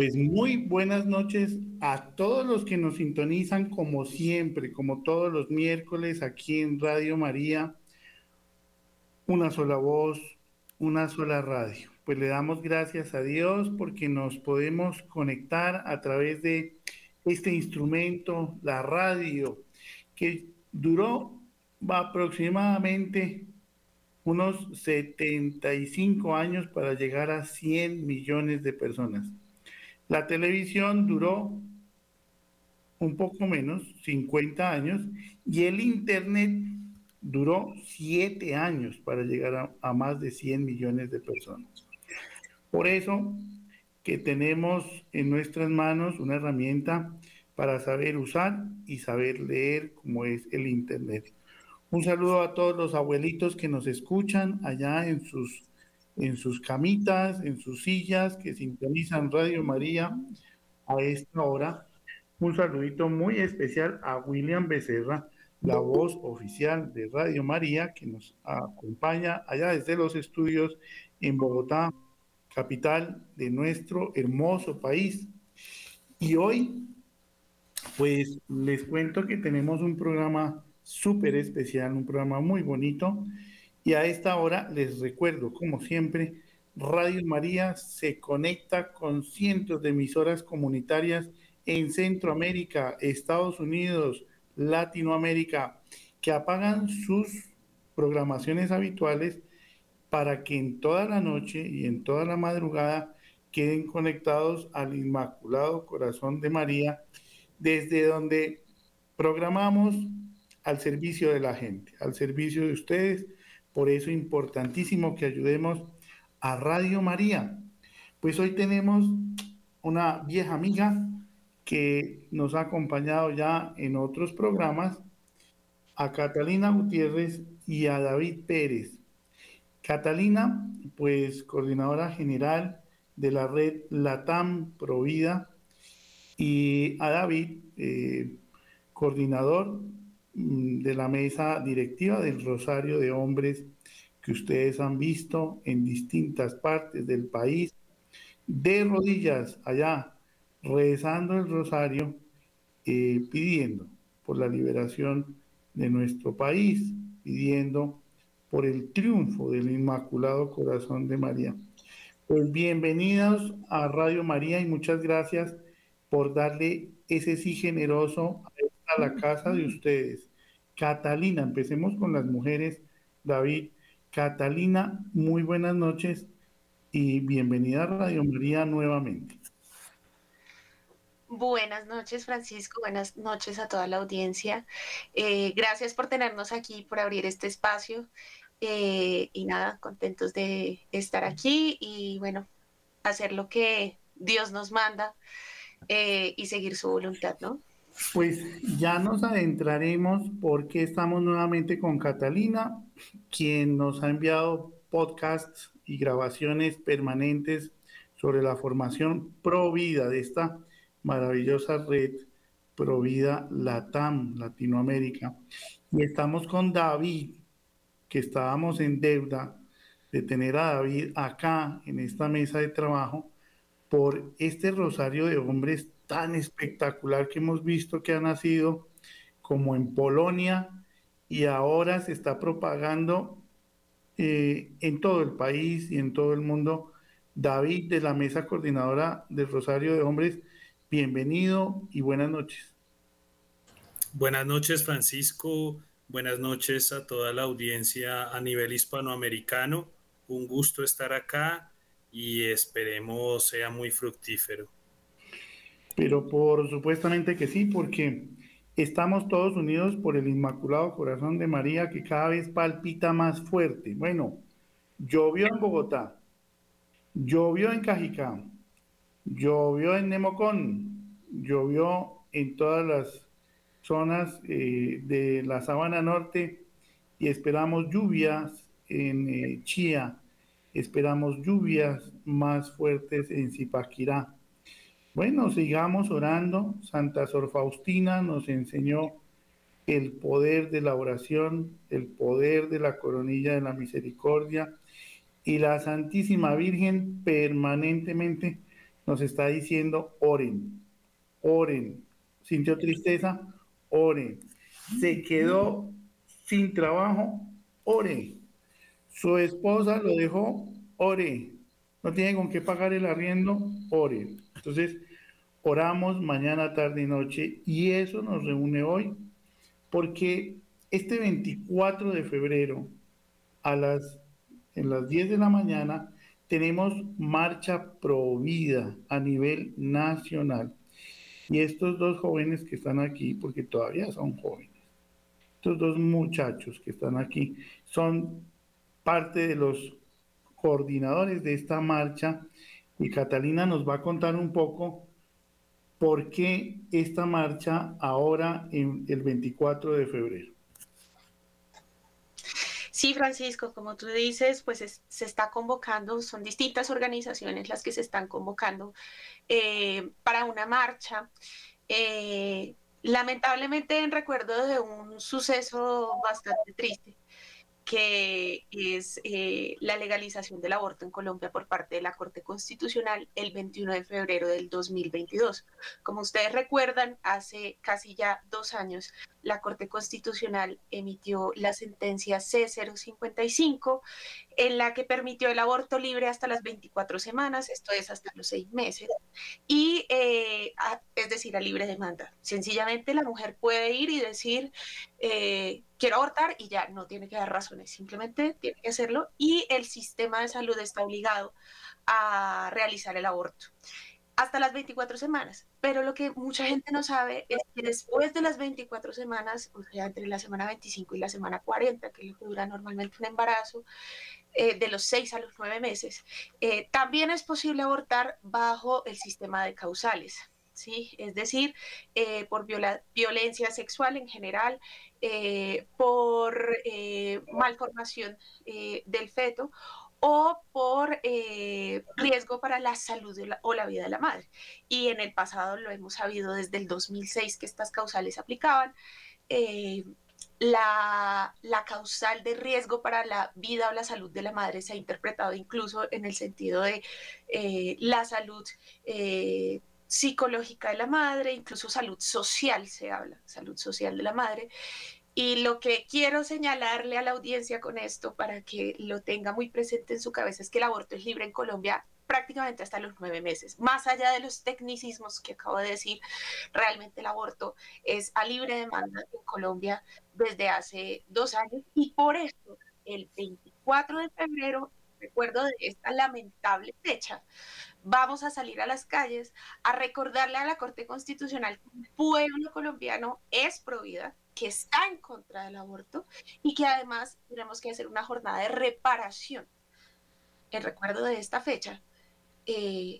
Pues muy buenas noches a todos los que nos sintonizan como siempre, como todos los miércoles aquí en Radio María. Una sola voz, una sola radio. Pues le damos gracias a Dios porque nos podemos conectar a través de este instrumento, la radio, que duró aproximadamente unos 75 años para llegar a 100 millones de personas. La televisión duró un poco menos, 50 años, y el Internet duró 7 años para llegar a, más de 100 millones de personas. Por eso que tenemos en nuestras manos una herramienta para saber usar y saber leer como es el Internet. Un saludo a todos los abuelitos que nos escuchan allá en sus en sus camitas, en sus sillas, que sintonizan Radio María a esta hora. Un saludito muy especial a William Becerra, la voz oficial de Radio María, que nos acompaña allá desde los estudios en Bogotá, capital de nuestro hermoso país. Y hoy, pues les cuento que tenemos un programa súper especial, un programa muy bonito y a esta hora les recuerdo, como siempre, Radio María se conecta con cientos de emisoras comunitarias en Centroamérica, Estados Unidos, Latinoamérica, que apagan sus programaciones habituales para que en toda la noche y en toda la madrugada queden conectados al Inmaculado Corazón de María, desde donde programamos al servicio de la gente, al servicio de ustedes, por eso es importantísimo que ayudemos a Radio María. Pues hoy tenemos una vieja amiga que nos ha acompañado ya en otros programas, a Catalina Gutiérrez y a David Pérez. Catalina, pues coordinadora general de la red Latam Provida, y a David, eh, coordinador de la mesa directiva del Rosario de Hombres que ustedes han visto en distintas partes del país, de rodillas allá, rezando el rosario, eh, pidiendo por la liberación de nuestro país, pidiendo por el triunfo del Inmaculado Corazón de María. Pues bienvenidos a Radio María y muchas gracias por darle ese sí generoso a la casa de ustedes. Catalina, empecemos con las mujeres. David, Catalina, muy buenas noches y bienvenida a Radio María nuevamente. Buenas noches, Francisco. Buenas noches a toda la audiencia. Eh, gracias por tenernos aquí, por abrir este espacio. Eh, y nada, contentos de estar aquí y bueno, hacer lo que Dios nos manda eh, y seguir su voluntad, ¿no? Pues ya nos adentraremos porque estamos nuevamente con Catalina, quien nos ha enviado podcasts y grabaciones permanentes sobre la formación Provida de esta maravillosa red Provida Latam, Latinoamérica. Y estamos con David, que estábamos en deuda de tener a David acá en esta mesa de trabajo por este rosario de hombres tan espectacular que hemos visto que ha nacido como en Polonia y ahora se está propagando eh, en todo el país y en todo el mundo. David de la Mesa Coordinadora del Rosario de Hombres, bienvenido y buenas noches. Buenas noches Francisco, buenas noches a toda la audiencia a nivel hispanoamericano. Un gusto estar acá y esperemos sea muy fructífero. Pero por supuestamente que sí, porque estamos todos unidos por el Inmaculado Corazón de María que cada vez palpita más fuerte. Bueno, llovió en Bogotá, llovió en Cajicá, llovió en Nemocón, llovió en todas las zonas eh, de la sabana norte y esperamos lluvias en eh, Chía, esperamos lluvias más fuertes en Zipaquirá. Bueno, sigamos orando. Santa Sor Faustina nos enseñó el poder de la oración, el poder de la coronilla de la misericordia y la Santísima Virgen permanentemente nos está diciendo oren, oren. Sintió tristeza, oren. Se quedó sin trabajo, ore. Su esposa lo dejó, ore. No tiene con qué pagar el arriendo, ore. Entonces, oramos mañana, tarde y noche y eso nos reúne hoy porque este 24 de febrero a las en las 10 de la mañana tenemos marcha pro vida a nivel nacional. Y estos dos jóvenes que están aquí, porque todavía son jóvenes, estos dos muchachos que están aquí, son parte de los coordinadores de esta marcha y Catalina nos va a contar un poco por qué esta marcha ahora en el 24 de febrero. Sí, Francisco, como tú dices, pues se está convocando, son distintas organizaciones las que se están convocando eh, para una marcha. Eh, lamentablemente en recuerdo de un suceso bastante triste que es eh, la legalización del aborto en Colombia por parte de la Corte Constitucional el 21 de febrero del 2022. Como ustedes recuerdan, hace casi ya dos años la Corte Constitucional emitió la sentencia C055 en la que permitió el aborto libre hasta las 24 semanas, esto es hasta los seis meses, y eh, es decir, a libre demanda. Sencillamente la mujer puede ir y decir, eh, quiero abortar y ya no tiene que dar razones, simplemente tiene que hacerlo y el sistema de salud está obligado a realizar el aborto hasta las 24 semanas. Pero lo que mucha gente no sabe es que después de las 24 semanas, o sea, entre la semana 25 y la semana 40, que es lo que dura normalmente un embarazo, eh, de los 6 a los 9 meses, eh, también es posible abortar bajo el sistema de causales. ¿Sí? Es decir, eh, por violencia sexual en general, por malformación del feto o por riesgo para la salud o la vida de la madre. Y en el pasado lo hemos sabido desde el 2006 que estas causales aplicaban. La, causal de riesgo para la vida o la salud de la madre se ha interpretado incluso en el sentido de eh, la salud psicológica de la madre, incluso salud social se habla, salud social de la madre. Y lo que quiero señalarle a la audiencia con esto, para que lo tenga muy presente en su cabeza, es que el aborto es libre en Colombia prácticamente hasta los nueve meses. Más allá de los tecnicismos que acabo de decir, realmente el aborto es a libre demanda en Colombia desde hace dos años y por eso el 24 de febrero, recuerdo de esta lamentable fecha, vamos a salir a las calles a recordarle a la Corte Constitucional que el pueblo colombiano es pro vida, que está en contra del aborto y que además tenemos que hacer una jornada de reparación en recuerdo de esta fecha eh,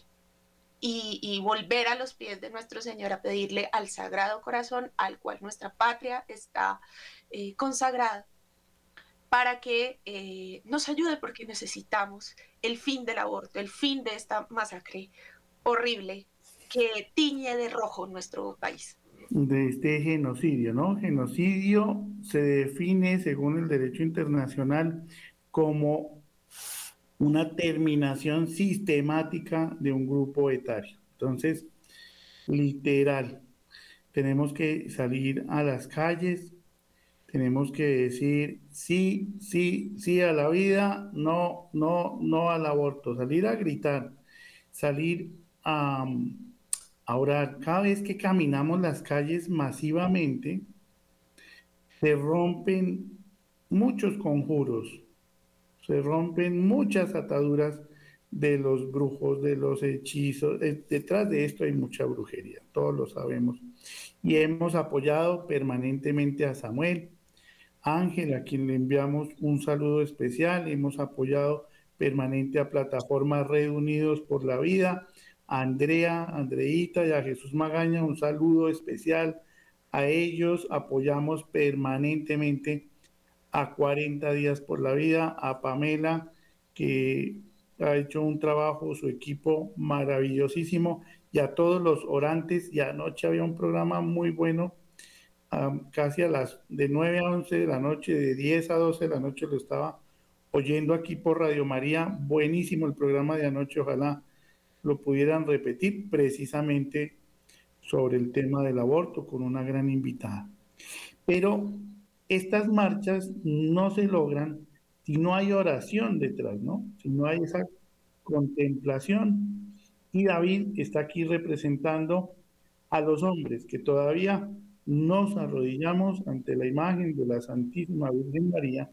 y, volver a los pies de nuestro Señor a pedirle al Sagrado Corazón, al cual nuestra patria está eh, consagrada, para que eh, nos ayude porque necesitamos el fin del aborto, el fin de esta masacre horrible que tiñe de rojo nuestro país de este genocidio, ¿no? Genocidio se define, según el derecho internacional, como una terminación sistemática de un grupo etario. Entonces, literal, tenemos que salir a las calles, tenemos que decir sí, sí, sí a la vida, no, no, no al aborto, salir a gritar, salir a... Ahora, cada vez que caminamos las calles masivamente, se rompen muchos conjuros, se rompen muchas ataduras de los brujos, de los hechizos. Eh, detrás de esto hay mucha brujería, todos lo sabemos. Y hemos apoyado permanentemente a Samuel, Ángel, a quien le enviamos un saludo especial. Hemos apoyado permanente a plataformas Reunidos por la Vida, Andrea, Andreita y a Jesús Magaña, un saludo especial a ellos apoyamos permanentemente a 40 días por la vida, a Pamela, que ha hecho un trabajo, su equipo maravillosísimo, y a todos los orantes. Y anoche había un programa muy bueno, casi a las de 9 a 11 de la noche, de 10 a 12 de la noche lo estaba oyendo aquí por Radio María. Buenísimo el programa de anoche, ojalá lo pudieran repetir precisamente sobre el tema del aborto con una gran invitada. Pero estas marchas no se logran si no hay oración detrás, ¿no? Si no hay esa contemplación. Y David está aquí representando a los hombres que todavía nos arrodillamos ante la imagen de la Santísima Virgen María,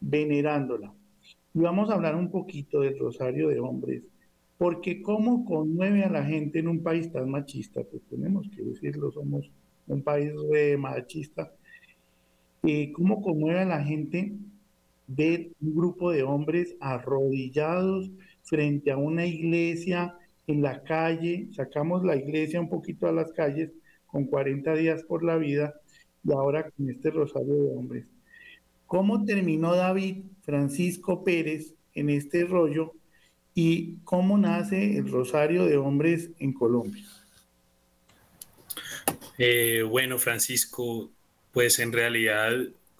venerándola. Y vamos a hablar un poquito del rosario de hombres, porque cómo conmueve a la gente en un país tan machista, pues tenemos que decirlo, somos un país re machista, eh, cómo conmueve a la gente ver un grupo de hombres arrodillados frente a una iglesia en la calle, sacamos la iglesia un poquito a las calles con 40 días por la vida y ahora con este rosario de hombres. ¿Cómo terminó David Francisco Pérez en este rollo y cómo nace el rosario de hombres en Colombia? Eh, bueno, Francisco, pues en realidad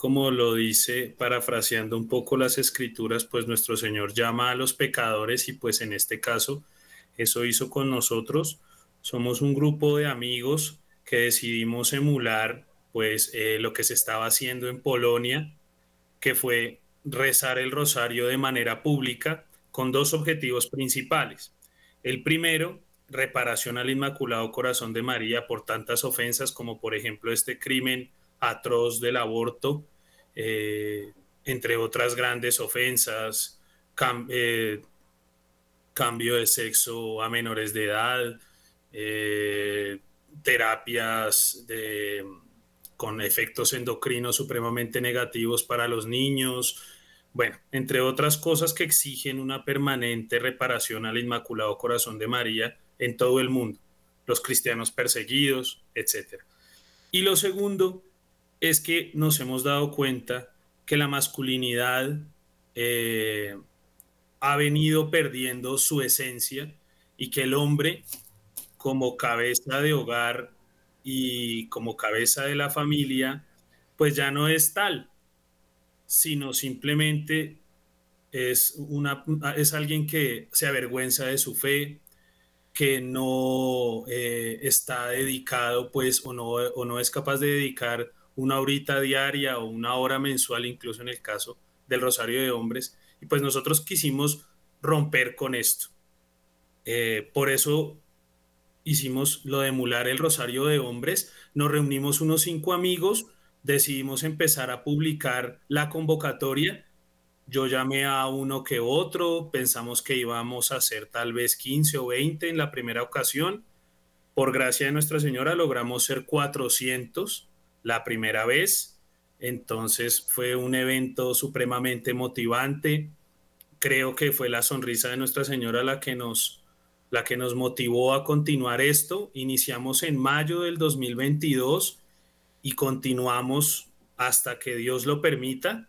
como lo dice, parafraseando un poco las escrituras, pues nuestro Señor llama a los pecadores y pues en este caso eso hizo con nosotros. Somos un grupo de amigos que decidimos emular pues eh, lo que se estaba haciendo en Polonia, que fue rezar el rosario de manera pública con dos objetivos principales. El primero, reparación al Inmaculado Corazón de María por tantas ofensas como por ejemplo este crimen atroz del aborto eh, entre otras grandes ofensas, eh, cambio de sexo a menores de edad, eh, terapias con efectos endocrinos supremamente negativos para los niños, bueno, entre otras cosas que exigen una permanente reparación al Inmaculado Corazón de María en todo el mundo, los cristianos perseguidos, etc. Y lo segundo es que nos hemos dado cuenta que la masculinidad eh, ha venido perdiendo su esencia y que el hombre como cabeza de hogar y como cabeza de la familia, pues ya no es tal, sino simplemente es, una, es alguien que se avergüenza de su fe, que no eh, está dedicado, pues, o no, o no es capaz de dedicar una horita diaria o una hora mensual, incluso en el caso del Rosario de Hombres. Y pues nosotros quisimos romper con esto. Eh, por eso hicimos lo de emular el Rosario de Hombres. Nos reunimos unos cinco amigos, decidimos empezar a publicar la convocatoria. Yo llamé a uno que otro, pensamos que íbamos a hacer tal vez 15 o 20 en la primera ocasión. Por gracia de Nuestra Señora logramos ser 400 la primera vez. Entonces fue un evento supremamente motivante. Creo que fue la sonrisa de Nuestra Señora la que nos, la que nos motivó a continuar esto. Iniciamos en mayo del 2022 y continuamos hasta que Dios lo permita,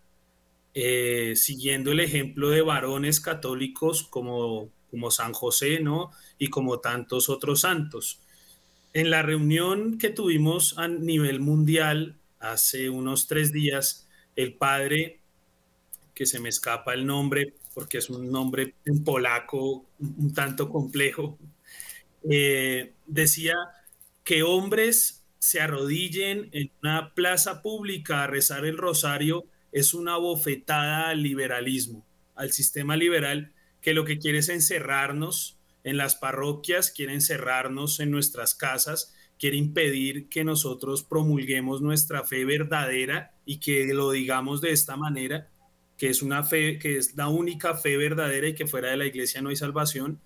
eh, siguiendo el ejemplo de varones católicos como, como San José, ¿no? Y como tantos otros santos. En la reunión que tuvimos a nivel mundial hace unos tres días, el padre, que se me escapa el nombre porque es un nombre en polaco un tanto complejo, eh, decía que hombres se arrodillen en una plaza pública a rezar el rosario es una bofetada al liberalismo, al sistema liberal que lo que quiere es encerrarnos en las parroquias, quiere encerrarnos en nuestras casas, quiere impedir que nosotros promulguemos nuestra fe verdadera y que lo digamos de esta manera, que es una fe, que es la única fe verdadera y que fuera de la iglesia no hay salvación,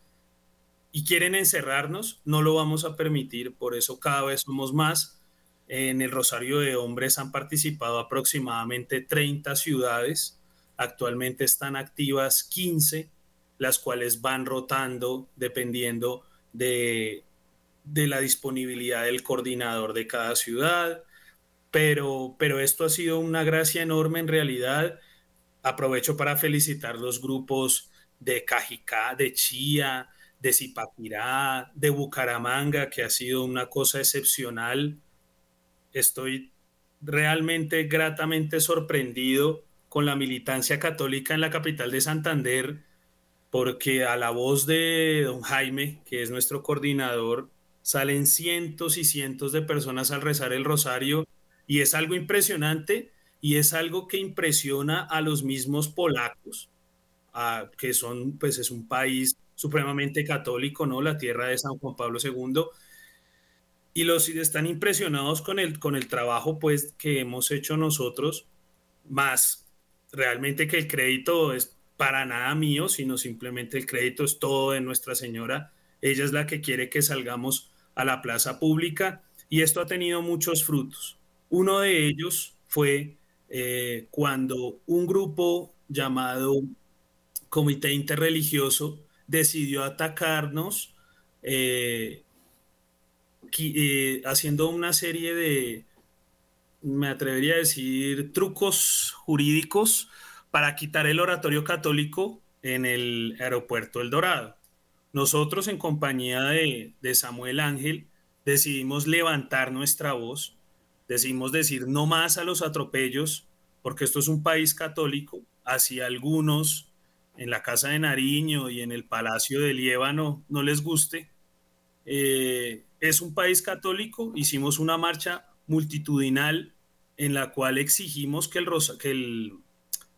y quieren encerrarnos, no lo vamos a permitir, por eso cada vez somos más. En el Rosario de Hombres han participado aproximadamente 30 ciudades, actualmente están activas 15 las cuales van rotando dependiendo de, de la disponibilidad del coordinador de cada ciudad. pero, pero esto ha sido una gracia enorme en realidad. Aprovecho para felicitar los grupos de Cajicá, de Chía, de Zipapirá, de Bucaramanga, que ha sido una cosa excepcional. Estoy realmente gratamente sorprendido con la militancia católica en la capital de Santander, porque a la voz de don Jaime, que es nuestro coordinador, salen cientos y cientos de personas al rezar el rosario y es algo impresionante y es algo que impresiona a los mismos polacos, que son, pues es un país supremamente católico, ¿no? La tierra de San Juan Pablo II. Y los están impresionados con el, con el trabajo, pues, que hemos hecho nosotros, más realmente que el crédito es para nada mío, sino simplemente el crédito es todo de Nuestra Señora. Ella es la que quiere que salgamos a la plaza pública y esto ha tenido muchos frutos. Uno de ellos fue eh, cuando un grupo llamado Comité Interreligioso decidió atacarnos eh, eh, haciendo una serie de, me atrevería a decir, trucos jurídicos para quitar el oratorio católico en el aeropuerto El Dorado. Nosotros en compañía de, Samuel Ángel decidimos levantar nuestra voz, decidimos decir no más a los atropellos, porque esto es un país católico, así algunos en la Casa de Nariño y en el Palacio de Liébano no les guste. Eh, es un país católico, hicimos una marcha multitudinal en la cual exigimos que el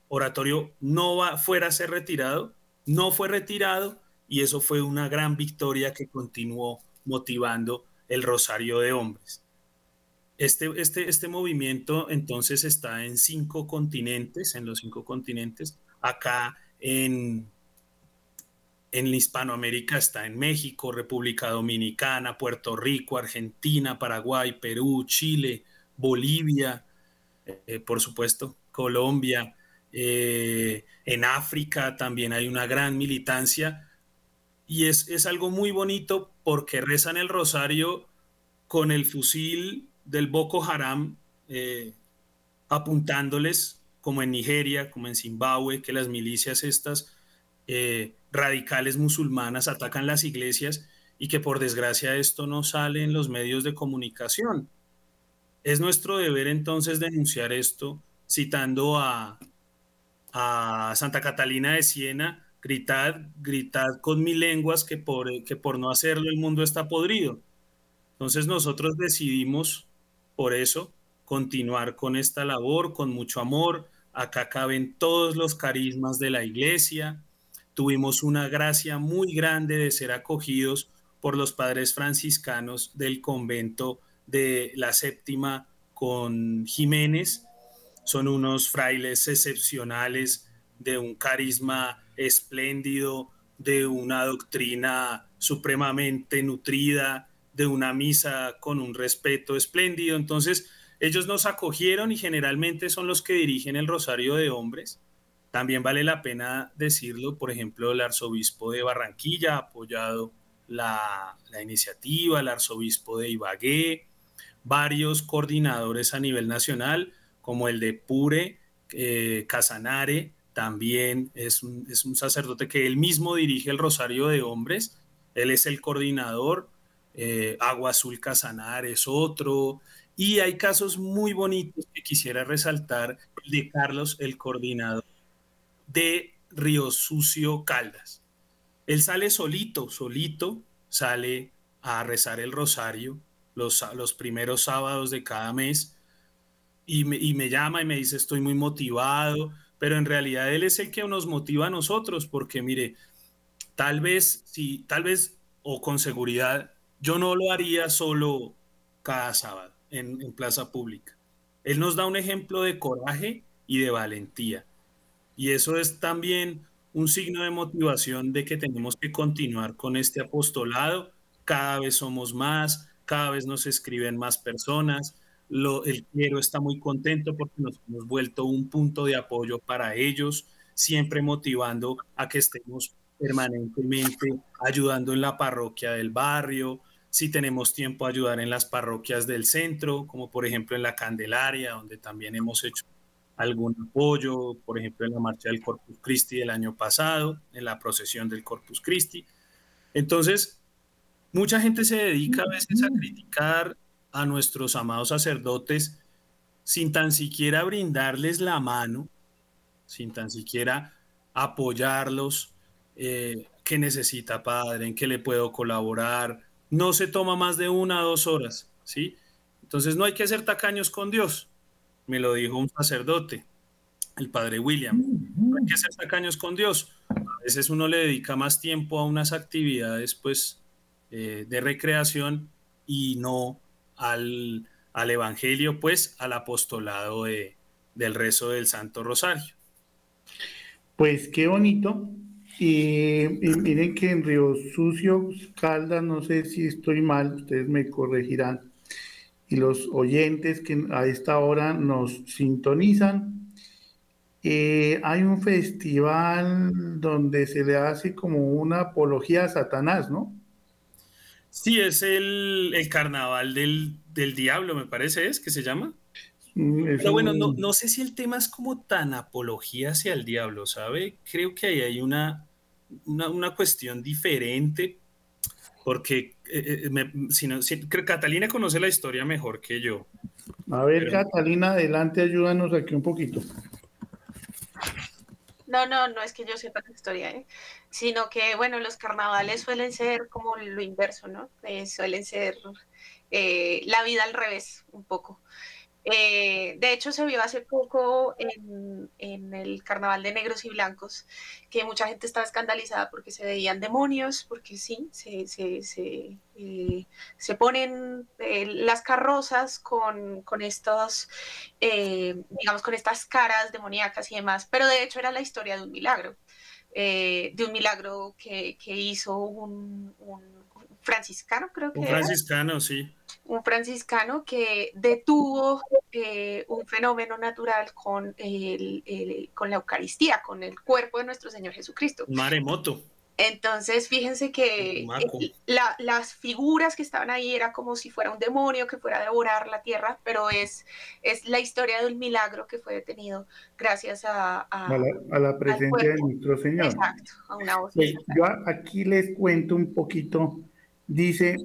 oratorio no va, fuera a ser retirado, no fue retirado y eso fue una gran victoria que continuó motivando el Rosario de Hombres. Este, este, este movimiento entonces está en cinco continentes, en los cinco continentes. Acá en, en Hispanoamérica está en México, República Dominicana, Puerto Rico, Argentina, Paraguay, Perú, Chile, Bolivia, eh, por supuesto, Colombia. Eh, en África también hay una gran militancia y es, es algo muy bonito porque rezan el rosario con el fusil del Boko Haram eh, apuntándoles como en Nigeria, como en Zimbabue, que las milicias estas eh, radicales musulmanas atacan las iglesias y que por desgracia esto no sale en los medios de comunicación. Es nuestro deber entonces denunciar esto citando a, a Santa Catalina de Siena, gritad, gritad con mil lenguas que por, que por no hacerlo el mundo está podrido. Entonces nosotros decidimos por eso continuar con esta labor con mucho amor. Acá caben todos los carismas de la iglesia. Tuvimos una gracia muy grande de ser acogidos por los padres franciscanos del convento de la séptima con Jiménez. Son unos frailes excepcionales de un carisma espléndido, de una doctrina supremamente nutrida, de una misa con un respeto espléndido. Entonces, ellos nos acogieron y generalmente son los que dirigen el Rosario de Hombres. También vale la pena decirlo, por ejemplo, el arzobispo de Barranquilla ha apoyado la, iniciativa, el arzobispo de Ibagué, varios coordinadores a nivel nacional, como el de Pure, eh, Casanare, también es un, es un, sacerdote que él mismo dirige el Rosario de Hombres, él es el coordinador, eh, Agua Azul Casanare es otro, y hay casos muy bonitos que quisiera resaltar, de Carlos, el coordinador de Río Sucio Caldas. Él sale solito, solito, sale a rezar el rosario los, los primeros sábados de cada mes y me, llama y me dice estoy muy motivado, pero en realidad él es el que nos motiva a nosotros, porque mire, tal vez, si, tal vez, o con seguridad, yo no lo haría solo cada sábado en, plaza pública. Él nos da un ejemplo de coraje y de valentía. Y eso es también un signo de motivación de que tenemos que continuar con este apostolado. Cada vez somos más, cada vez nos escriben más personas. Lo, el clero está muy contento porque nos hemos vuelto un punto de apoyo para ellos, siempre motivando a que estemos permanentemente ayudando en la parroquia del barrio, si tenemos tiempo ayudar en las parroquias del centro, como por ejemplo en la Candelaria, donde también hemos hecho algún apoyo, por ejemplo en la marcha del Corpus Christi del año pasado, en la procesión del Corpus Christi. Entonces, mucha gente se dedica a veces a criticar a nuestros amados sacerdotes sin tan siquiera brindarles la mano, sin tan siquiera apoyarlos, eh, que necesita padre, en qué le puedo colaborar. No se toma más de una o dos horas, ¿sí? Entonces no hay que ser tacaños con Dios, me lo dijo un sacerdote, el padre William. No hay que ser tacaños con Dios. A veces uno le dedica más tiempo a unas actividades, pues, eh, de recreación y no al, al Evangelio, pues, al apostolado de, del rezo del Santo Rosario. Pues qué bonito. Y, miren que en Río Sucio, Caldas, no sé si estoy mal, ustedes me corregirán. Y los oyentes que a esta hora nos sintonizan, eh, hay un festival donde se le hace como una apología a Satanás, ¿no? Sí, es el, carnaval del, del, diablo, me parece, es que se llama. Mm, Pero bueno, no, no, sé si el tema es como tan apología hacia el diablo, ¿sabe? Creo que ahí hay una, una, cuestión diferente, porque eh, eh, si no, Catalina conoce la historia mejor que yo. A ver, Catalina, adelante, ayúdanos aquí un poquito. No, no, no es que yo sepa la historia, ¿eh? sino que, bueno, los carnavales suelen ser como lo inverso, ¿no? suelen ser la vida al revés, un poco. Eh, de hecho, se vio hace poco en, el Carnaval de Negros y Blancos que mucha gente estaba escandalizada porque se veían demonios, porque sí, se, se, eh, ponen eh, las carrozas con, estos, digamos, con estas caras demoníacas y demás, pero de hecho era la historia de un milagro, de un milagro que, hizo un, franciscano, creo que. Un franciscano, sí un franciscano que detuvo eh, un fenómeno natural con, el, con la Eucaristía, con el cuerpo de nuestro Señor Jesucristo. Maremoto. Entonces, fíjense que las figuras que estaban ahí era como si fuera un demonio que fuera a devorar la tierra, pero es, es la historia de un milagro que fue detenido gracias a, a, la, presencia de nuestro Señor. Exacto, a una voz. yo aquí les cuento un poquito. Dice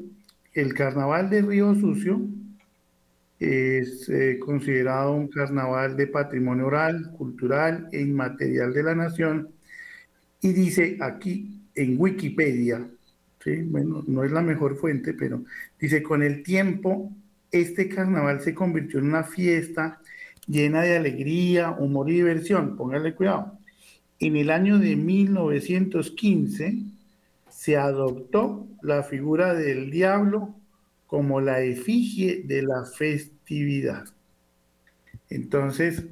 el carnaval de Río Sucio es eh, considerado un carnaval de patrimonio oral, cultural e inmaterial de la nación. Y dice aquí en Wikipedia, bueno, no es la mejor fuente, pero dice, con el tiempo, este carnaval se convirtió en una fiesta llena de alegría, humor y diversión. Póngale cuidado. En el año de 1915, se adoptó la figura del diablo como la efigie de la festividad. Entonces,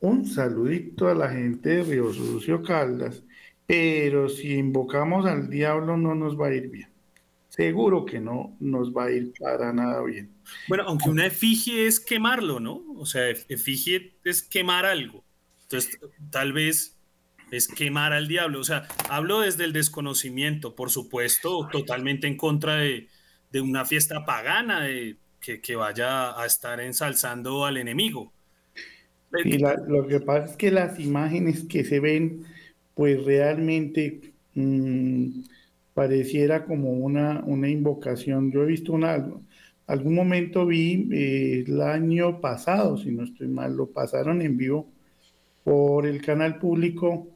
un saludito a la gente de Río Sucio Caldas, pero si invocamos al diablo no nos va a ir bien. Seguro que no nos va a ir para nada bien. Bueno, aunque una efigie es quemarlo, ¿no? O sea, efigie es quemar algo. Entonces, tal vez es quemar al diablo. O sea, hablo desde el desconocimiento, por supuesto, totalmente en contra de, una fiesta pagana de, que, vaya a estar ensalzando al enemigo. Y lo que pasa es que las imágenes que se ven, pues realmente mm, pareciera como una, una invocación. Yo he visto una, algún momento vi eh, el año pasado, si no estoy mal, lo pasaron en vivo por el canal público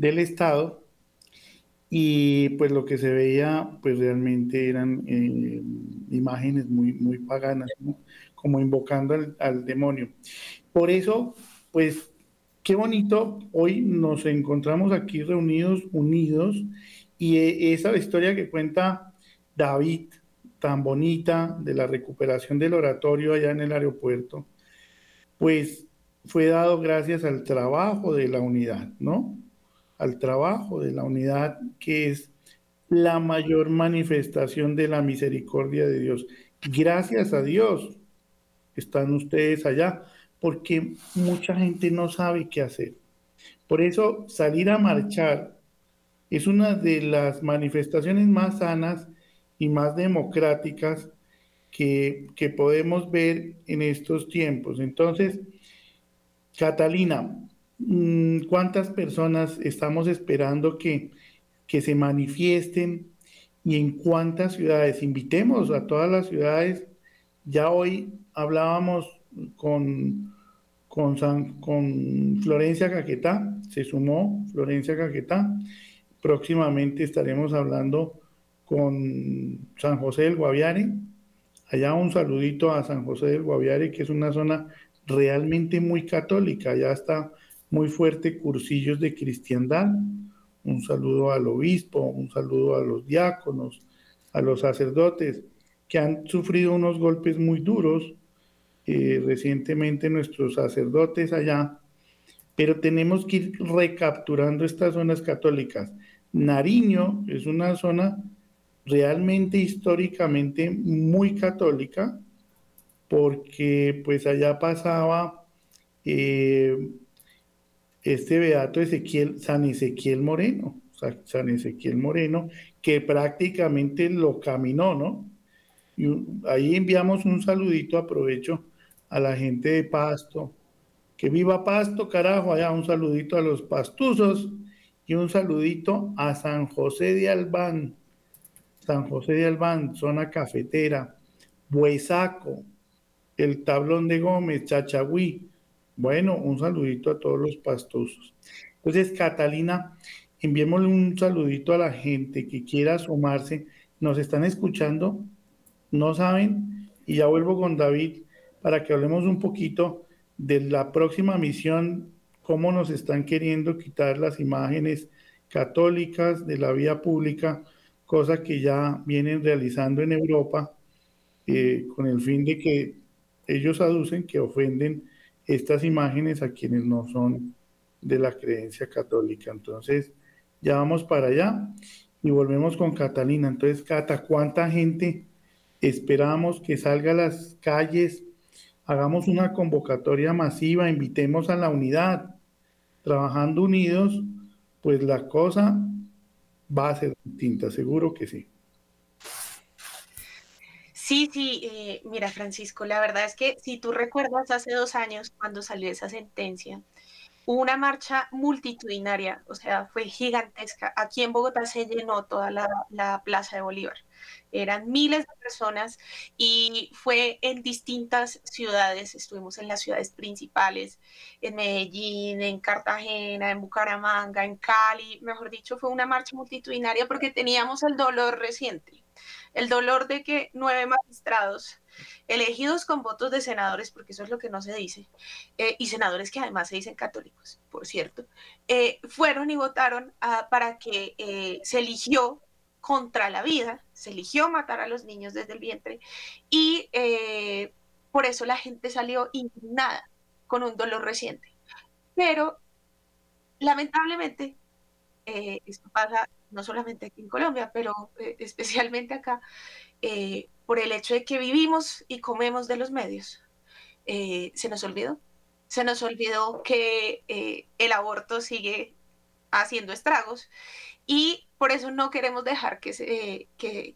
del Estado y pues lo que se veía pues realmente eran eh, imágenes muy, muy paganas, como invocando al, demonio. Por eso, pues qué bonito, hoy nos encontramos aquí reunidos, unidos, y e, esa historia que cuenta David, tan bonita, de la recuperación del oratorio allá en el aeropuerto, pues fue dado gracias al trabajo de la unidad, ¿no? Al trabajo de la unidad, que es la mayor manifestación de la misericordia de Dios. Gracias a Dios están ustedes allá, porque mucha gente no sabe qué hacer. Por eso salir a marchar es una de las manifestaciones más sanas y más democráticas que, podemos ver en estos tiempos. Entonces, Catalina, ¿cuántas personas estamos esperando que, que se manifiesten y en cuántas ciudades? Invitemos a todas las ciudades. Ya hoy hablábamos con, con, con Florencia Caquetá, se sumó Florencia Caquetá. Próximamente estaremos hablando con San José del Guaviare. Allá un saludito a San José del Guaviare, que es una zona realmente muy católica. Allá está muy fuerte cursillos de cristiandad. Un saludo al obispo, un saludo a los diáconos, a los sacerdotes que han sufrido unos golpes muy duros eh, recientemente nuestros sacerdotes allá, pero tenemos que ir recapturando estas zonas católicas. Nariño es una zona realmente históricamente muy católica, porque pues allá pasaba eh, este beato Ezequiel, San Ezequiel Moreno, San Ezequiel Moreno, que prácticamente lo caminó, ¿no? Y ahí enviamos un saludito, aprovecho, a la gente de Pasto, que viva Pasto, carajo, allá un saludito a los pastuzos y un saludito a San José de Albán, San José de Albán, zona cafetera, Buesaco, el Tablón de Gómez, Chachagüí. Bueno, un saludito a todos los pastosos. Entonces, Catalina, enviémosle un saludito a la gente que quiera sumarse. Nos están escuchando, no saben, y ya vuelvo con David para que hablemos un poquito de la próxima misión, cómo nos están queriendo quitar las imágenes católicas de la vía pública cosa que ya vienen realizando en Europa eh, con el fin de que ellos aducen que ofenden estas imágenes a quienes no son de la creencia católica. Entonces, ya vamos para allá y volvemos con Catalina. Entonces, Cata, ¿cuánta gente esperamos que salga a las calles? Hagamos una convocatoria masiva, invitemos a la unidad. Trabajando unidos, pues la cosa va a ser distinta, seguro que sí. Sí, sí, eh, mira Francisco, la verdad es que si tú recuerdas hace dos años cuando salió esa sentencia, una marcha multitudinaria, o sea, fue gigantesca. Aquí en Bogotá se llenó toda la Plaza de Bolívar. Eran miles de personas y fue en distintas ciudades, estuvimos en las ciudades principales, en Medellín, en Cartagena, en Bucaramanga, en Cali, mejor dicho, fue una marcha multitudinaria porque teníamos el dolor reciente, el dolor de que nueve magistrados elegidos con votos de senadores, porque eso es lo que no se dice, eh, y senadores que además se dicen católicos, por cierto, eh, fueron y votaron ah, para que eh, se eligió contra la vida, se eligió matar a los niños desde el vientre y por eso la gente salió indignada con un dolor reciente. Pero lamentablemente, esto pasa no solamente aquí en Colombia, pero eh, especialmente acá, por el hecho de que vivimos y comemos de los medios. se nos olvidó. Se nos olvidó que el aborto sigue haciendo estragos y por eso no queremos dejar que,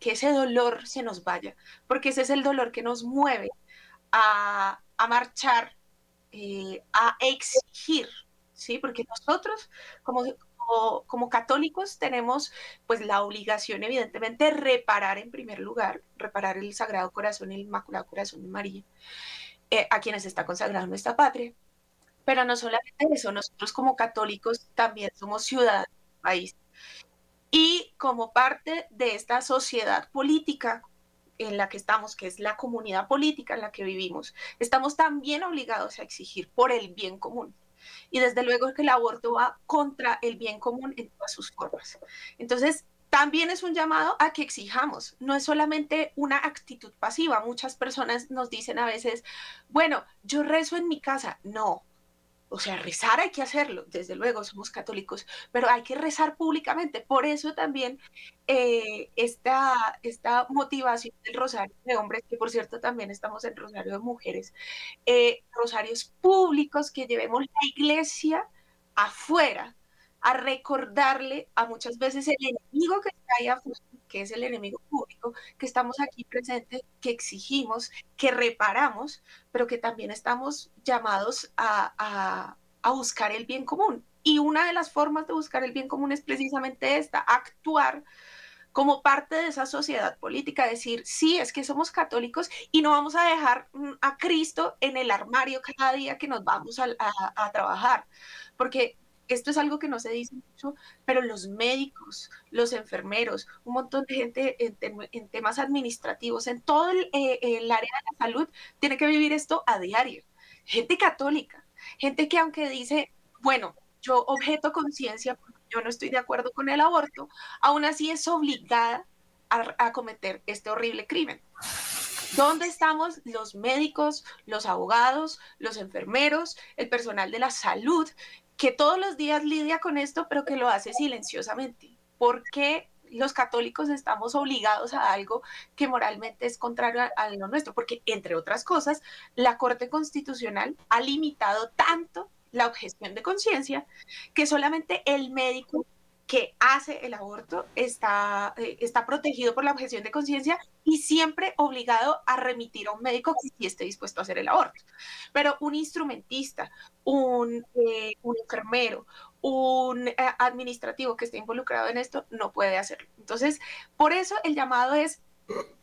ese dolor se nos vaya, porque ese es el dolor que nos mueve a, marchar, eh, a exigir, ¿sí? Porque nosotros como, como, católicos tenemos pues la obligación evidentemente de reparar en primer lugar, reparar el Sagrado Corazón el Inmaculado Corazón de María, eh, a quienes está consagrado nuestra patria. Pero no solamente eso, nosotros como católicos también somos ciudadanos del país y como parte de esta sociedad política en la que estamos, que es la comunidad política en la que vivimos, estamos también obligados a exigir por el bien común. Y desde luego que el aborto va contra el bien común en todas sus formas. Entonces, también es un llamado a que exijamos, no es solamente una actitud pasiva. Muchas personas nos dicen a veces, bueno, yo rezo en mi casa. No, o sea, rezar hay que hacerlo, desde luego, somos católicos, pero hay que rezar públicamente. Por eso también eh, esta, motivación del rosario de hombres, que por cierto también estamos en rosario de mujeres, eh, rosarios públicos que llevemos la iglesia afuera a recordarle a muchas veces el enemigo que está ahí afuera que es el enemigo público, que estamos aquí presentes, que exigimos, que reparamos, pero que también estamos llamados a, a buscar el bien común. Y una de las formas de buscar el bien común es precisamente esta, actuar como parte de esa sociedad política, decir, sí, es que somos católicos y no vamos a dejar mm, a Cristo en el armario cada día que nos vamos a, trabajar, porque esto es algo que no se dice mucho, pero los médicos, los enfermeros, un montón de gente en, temas administrativos, en todo el, eh, el, área de la salud, tiene que vivir esto a diario. Gente católica, gente que aunque dice, bueno, yo objeto conciencia porque yo no estoy de acuerdo con el aborto, aún así es obligada a, cometer este horrible crimen. ¿Dónde estamos los médicos, los abogados, los enfermeros, el personal de la salud, que todos los días lidia con esto, pero que lo hace silenciosamente? ¿Por qué los católicos estamos obligados a algo que moralmente es contrario a, a, lo nuestro? Porque, entre otras cosas, la Corte Constitucional ha limitado tanto la objeción de conciencia, que solamente el médico que hace el aborto está, eh, está protegido por la objeción de conciencia y siempre obligado a remitir a un médico que sí esté dispuesto a hacer el aborto. Pero un instrumentista, un, eh, enfermero, un eh, administrativo que esté involucrado en esto no puede hacerlo. Entonces, por eso el llamado es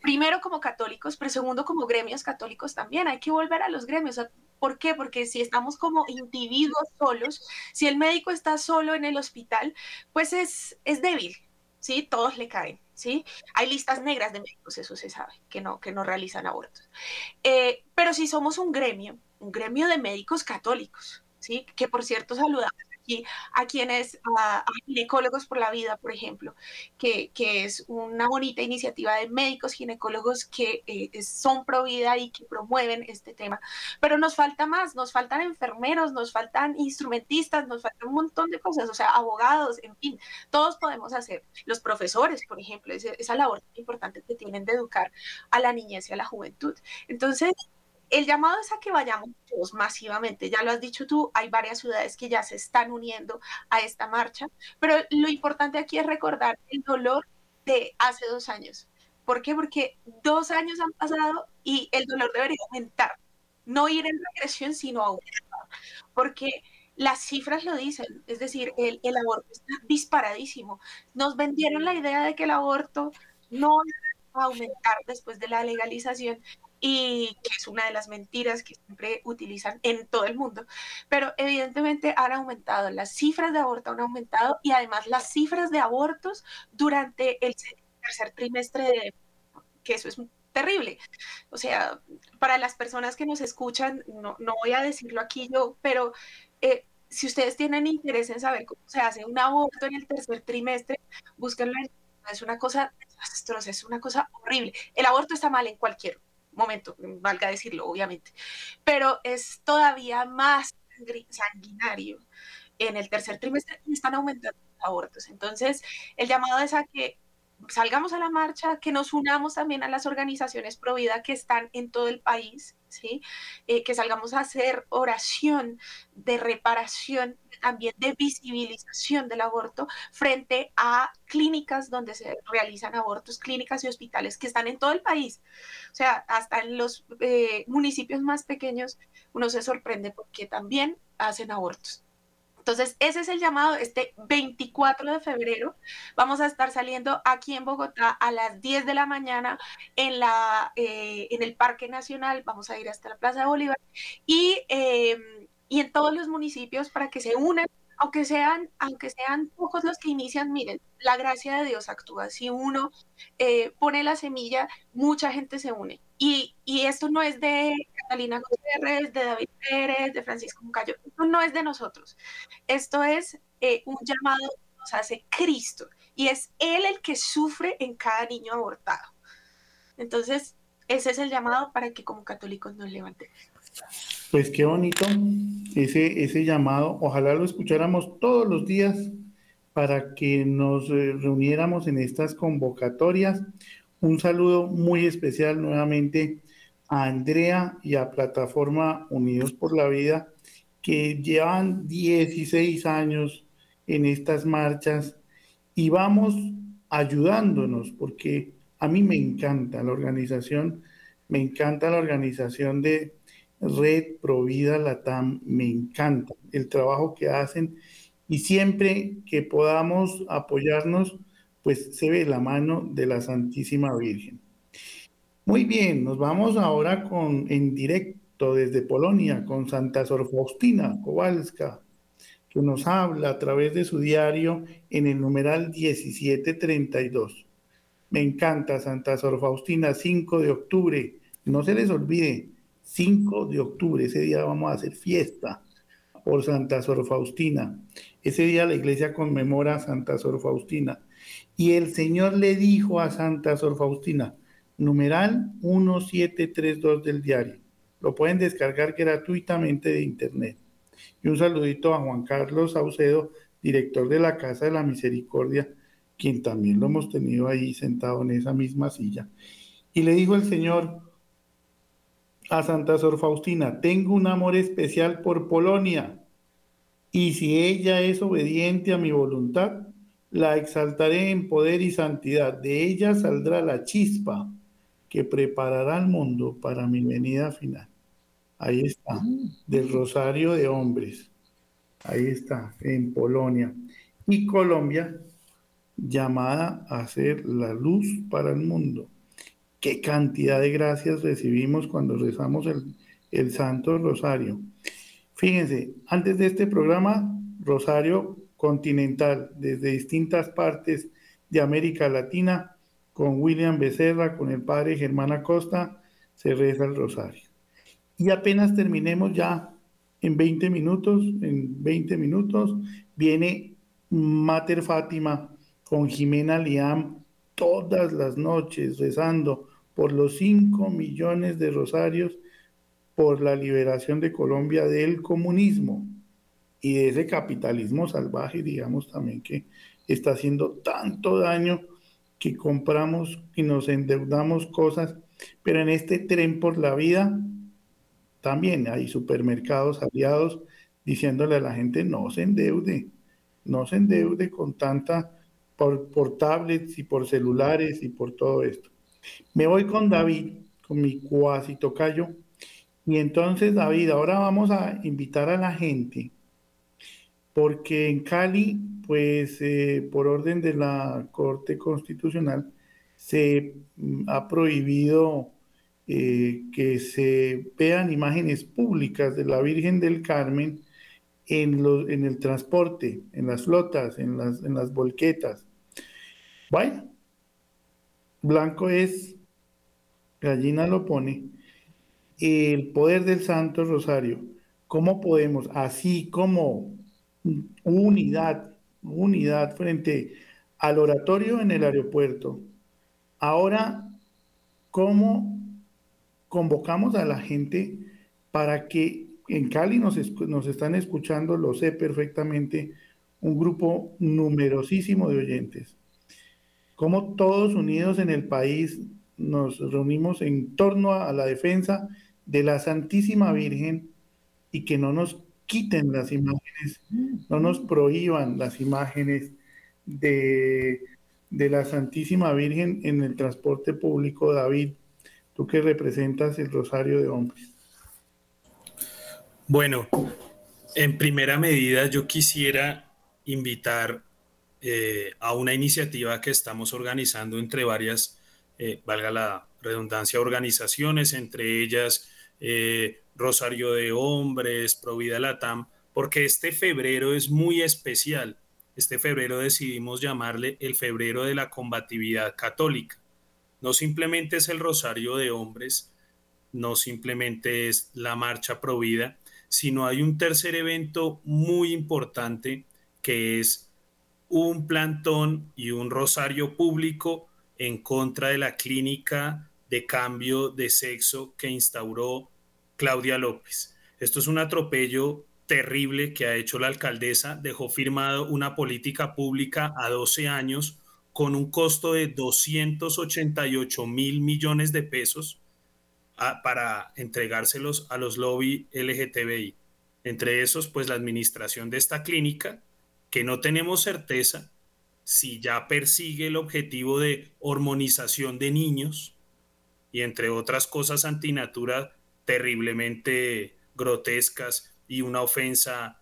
primero como católicos, pero segundo como gremios católicos también. Hay que volver a los gremios. ¿Por qué? Porque si estamos como individuos solos, si el médico está solo en el hospital, pues es, es débil, ¿sí? Todos le caen, ¿sí? Hay listas negras de médicos, eso se sabe, que no, que no realizan abortos. Eh, pero si somos un gremio, un gremio de médicos católicos, ¿sí? Que por cierto saludamos a quienes, a, ginecólogos por la vida, por ejemplo, que, que, es una bonita iniciativa de médicos ginecólogos que eh, son pro vida y que promueven este tema. Pero nos falta más, nos faltan enfermeros, nos faltan instrumentistas, nos faltan un montón de cosas, o sea, abogados, en fin, todos podemos hacer. Los profesores, por ejemplo, esa labor importante que tienen de educar a la niñez y a la juventud. Entonces, el llamado es a que vayamos todos masivamente. Ya lo has dicho tú, hay varias ciudades que ya se están uniendo a esta marcha, pero lo importante aquí es recordar el dolor de hace dos años. ¿Por qué? Porque dos años han pasado y el dolor debería aumentar, no ir en regresión, sino aumentar, porque las cifras lo dicen, es decir, el, el aborto está disparadísimo. Nos vendieron la idea de que el aborto no va a aumentar después de la legalización y que es una de las mentiras que siempre utilizan en todo el mundo. Pero evidentemente han aumentado, las cifras de aborto han aumentado y además las cifras de abortos durante el tercer trimestre, de, que eso es terrible. O sea, para las personas que nos escuchan, no, no voy a decirlo aquí yo, pero... Eh, si ustedes tienen interés en saber cómo se hace un aborto en el tercer trimestre, búsquenlo. Es una cosa desastrosa, es una cosa horrible. El aborto está mal en cualquier momento, valga decirlo, obviamente, pero es todavía más sanguinario en el tercer trimestre están aumentando los abortos. Entonces, el llamado es a que salgamos a la marcha, que nos unamos también a las organizaciones pro vida que están en todo el país, ¿sí? Eh, que salgamos a hacer oración de reparación, también de visibilización del aborto frente a clínicas donde se realizan abortos, clínicas y hospitales que están en todo el país. O sea, hasta en los eh, municipios más pequeños uno se sorprende porque también hacen abortos. Entonces, ese es el llamado. Este 24 de febrero vamos a estar saliendo aquí en Bogotá a las 10 de la mañana en, la, eh, en el Parque Nacional. Vamos a ir hasta la Plaza de Bolívar y, em, y en todos los municipios para que se unan aunque sean, aunque sean pocos los que inician, miren, la gracia de Dios actúa. Si uno eh, pone la semilla, mucha gente se une. Y, esto no es de Catalina Gutiérrez, de David Pérez, de Francisco Mucayo, esto no es de nosotros. Esto es eh, un llamado que nos hace Cristo y es Él el que sufre en cada niño abortado. Entonces, ese es el llamado para que como católicos nos levantemos. Pues qué bonito ese, ese llamado. Ojalá lo escucháramos todos los días para que nos eh, reuniéramos en estas convocatorias. Un saludo muy especial nuevamente a Andrea y a Plataforma Unidos por la Vida, que llevan 16 años en estas marchas y vamos ayudándonos, porque a mí me encanta la organización, me encanta la organización de Red Provida Latam, me encanta el trabajo que hacen y siempre que podamos apoyarnos, pues se ve la mano de la Santísima Virgen. Muy bien, nos vamos ahora con en directo desde Polonia con Santa Sor Faustina Kowalska, que nos habla a través de su diario en el numeral 1732. Me encanta Santa Sor Faustina, 5 de octubre. No se les olvide, 5 de octubre, ese día vamos a hacer fiesta por Santa Sor Faustina. Ese día la iglesia conmemora a Santa Sor Faustina. Y el Señor le dijo a Santa Sor Faustina, numeral 1732 del diario. Lo pueden descargar gratuitamente de internet. Y un saludito a Juan Carlos Saucedo, director de la Casa de la Misericordia, quien también lo hemos tenido ahí sentado en esa misma silla. Y le dijo el Señor a Santa Sor Faustina, tengo un amor especial por Polonia, y si ella es obediente a mi voluntad, la exaltaré en poder y santidad. De ella saldrá la chispa que preparará al mundo para mi venida final. Ahí está, del Rosario de Hombres. Ahí está, en Polonia. Y Colombia, llamada a ser la luz para el mundo. Qué cantidad de gracias recibimos cuando rezamos el, el Santo Rosario. Fíjense, antes de este programa, Rosario Continental, desde distintas partes de América Latina, con William Becerra, con el padre Germán Acosta, se reza el Rosario. Y apenas terminemos ya en 20 minutos, en 20 minutos, viene Mater Fátima con Jimena Liam todas las noches rezando por los 5 millones de rosarios por la liberación de Colombia del comunismo y de ese capitalismo salvaje, digamos también que está haciendo tanto daño que compramos y nos endeudamos cosas, pero en este tren por la vida también hay supermercados aliados diciéndole a la gente no se endeude, no se endeude con tanta por, por tablets y por celulares y por todo esto. Me voy con David, con mi cuasi tocayo. Y entonces, David, ahora vamos a invitar a la gente, porque en Cali, pues eh, por orden de la Corte Constitucional, se mm, ha prohibido eh, que se vean imágenes públicas de la Virgen del Carmen en, en el transporte, en las flotas, en las, en las volquetas. Blanco es, gallina lo pone, el poder del Santo Rosario. ¿Cómo podemos, así como unidad, unidad frente al oratorio en el aeropuerto, ahora, cómo convocamos a la gente para que en Cali nos, nos están escuchando, lo sé perfectamente, un grupo numerosísimo de oyentes. Como todos unidos en el país nos reunimos en torno a, la defensa de la Santísima Virgen y que no nos quiten las imágenes, no nos prohíban las imágenes de, de la Santísima Virgen en el transporte público, David tú que representas el Rosario de Hombres. Bueno, en primera medida yo quisiera invitar eh, a una iniciativa que estamos organizando entre varias, eh, valga la redundancia, organizaciones, entre ellas eh, Rosario de Hombres, Provida Latam, porque este febrero es muy especial. Este febrero decidimos llamarle el febrero de la combatividad católica. No simplemente es el rosario de hombres, no simplemente es la marcha provida, sino hay un tercer evento muy importante que es un plantón y un rosario público en contra de la clínica de cambio de sexo que instauró Claudia López. Esto es un atropello terrible que ha hecho la alcaldesa. Dejó firmado una política pública a 12 años con un costo de 288 mil millones de pesos para entregárselos a los lobby LGTBI. Entre esos, pues la administración de esta clínica, que no tenemos certeza si ya persigue el objetivo de hormonización de niños y entre otras cosas antinatura terriblemente grotescas y una ofensa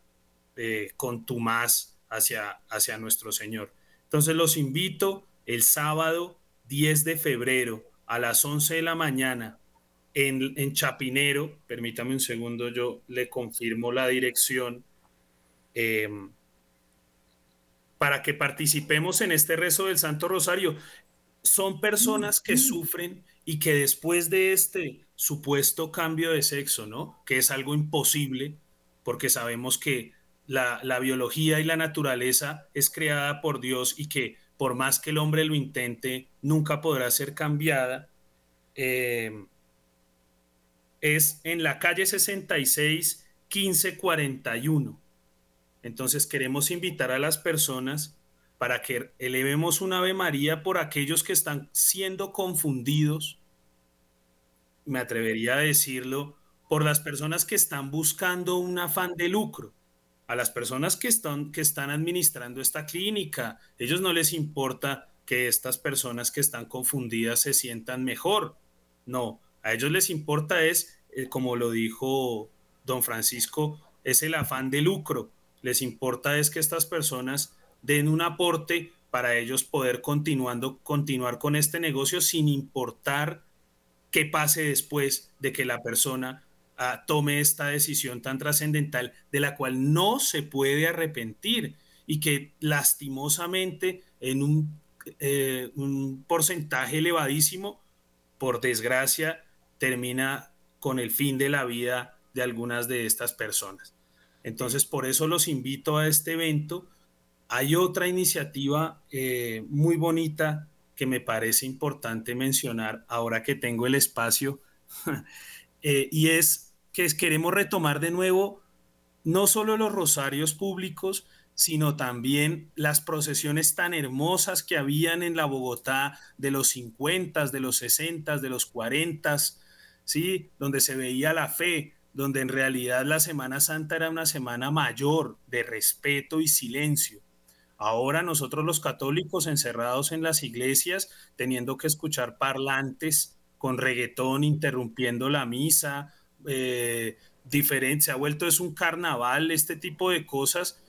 eh, contumaz hacia, hacia nuestro Señor. Entonces los invito el sábado 10 de febrero a las 11 de la mañana en, Chapinero, permítame un segundo, yo le confirmo la dirección, em, para que participemos en este rezo del Santo Rosario. Son personas que sufren y que después de este supuesto cambio de sexo, ¿no? Que es algo imposible, porque sabemos que la, la biología y la naturaleza es creada por Dios y que por más que el hombre lo intente, nunca podrá ser cambiada. Eh, es en la calle 66 1541. Entonces queremos invitar a las personas para que elevemos un Ave María por aquellos que están siendo confundidos, me atrevería a decirlo, por las personas que están buscando un afán de lucro, a las personas que están, que están administrando esta clínica. Ellos no les importa que estas personas que están confundidas se sientan mejor. No, a ellos les importa es, eh, como lo dijo don Francisco, es el afán de lucro. Les importa es que estas personas den un aporte para ellos poder continuando, continuar con este negocio sin importar qué pase después de que la persona ah, tome esta decisión tan trascendental de la cual no se puede arrepentir y que lastimosamente en un, eh, un porcentaje elevadísimo, por desgracia, termina con el fin de la vida de algunas de estas personas. Entonces, por eso los invito a este evento. Hay otra iniciativa eh, muy bonita que me parece importante mencionar ahora que tengo el espacio, eh, y es que queremos retomar de nuevo no solo los rosarios públicos, sino también las procesiones tan hermosas que habían en la Bogotá de los 50, de los 60, de los 40, ¿sí? Donde se veía la fe, donde en realidad la Semana Santa era una semana mayor de respeto y silencio. Ahora nosotros los católicos encerrados en las iglesias, teniendo que escuchar parlantes con reggaetón interrumpiendo la misa, eh, diferente, se ha vuelto es un carnaval, este tipo de cosas.